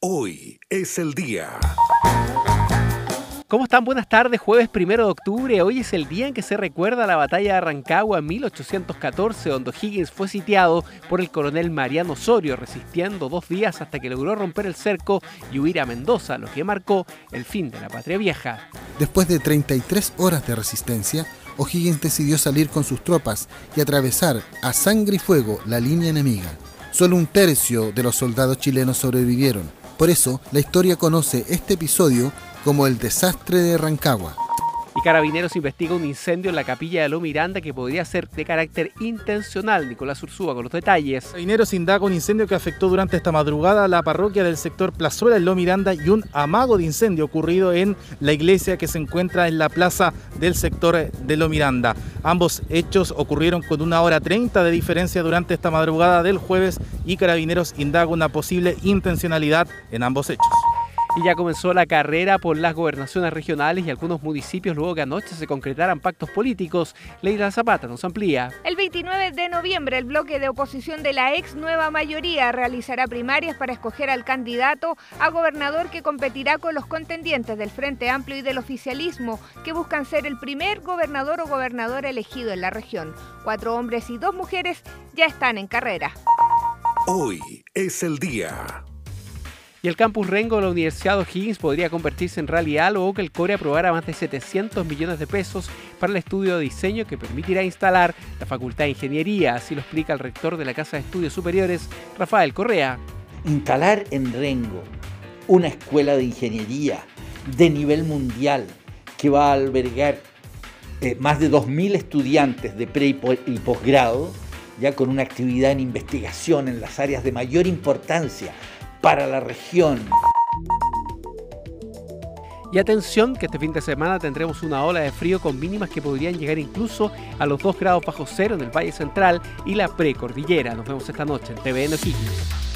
Hoy es el día. ¿Cómo están? Buenas tardes, jueves primero de octubre. Hoy es el día en que se recuerda la batalla de Rancagua en 1814, donde Higgins fue sitiado por el coronel Mariano Osorio, resistiendo dos días hasta que logró romper el cerco y huir a Mendoza, lo que marcó el fin de la patria vieja. Después de 33 horas de resistencia, O'Higgins decidió salir con sus tropas y atravesar a sangre y fuego la línea enemiga. Solo un tercio de los soldados chilenos sobrevivieron. Por eso, la historia conoce este episodio como el desastre de Rancagua. Y Carabineros investiga un incendio en la capilla de Lo Miranda que podría ser de carácter intencional. Nicolás Ursúa con los detalles. Carabineros indaga un incendio que afectó durante esta madrugada la parroquia del sector Plazuela en Lo Miranda y un amago de incendio ocurrido en la iglesia que se encuentra en la plaza del sector de Lo Miranda. Ambos hechos ocurrieron con una hora 30 de diferencia durante esta madrugada del jueves y Carabineros indaga una posible intencionalidad en ambos hechos. Y ya comenzó la carrera por las gobernaciones regionales y algunos municipios luego que anoche se concretaran pactos políticos. Leila Zapata nos amplía. El 29 de noviembre el bloque de oposición de la ex nueva mayoría realizará primarias para escoger al candidato a gobernador que competirá con los contendientes del Frente Amplio y del oficialismo que buscan ser el primer gobernador o gobernadora elegido en la región. Cuatro hombres y dos mujeres ya están en carrera. Hoy es el día. El campus Rengo de la Universidad O'Higgins podría convertirse en realidad luego que el CORE aprobara más de 700 millones de pesos para el estudio de diseño que permitirá instalar la Facultad de Ingeniería, así lo explica el rector de la Casa de Estudios Superiores, Rafael Correa. Instalar en Rengo una escuela de ingeniería de nivel mundial que va a albergar eh, más de 2.000 estudiantes de pre y posgrado, ya con una actividad en investigación en las áreas de mayor importancia para la región. Y atención que este fin de semana tendremos una ola de frío con mínimas que podrían llegar incluso a los 2 grados bajo cero en el Valle Central y la precordillera. Nos vemos esta noche en TVN O'Higgins.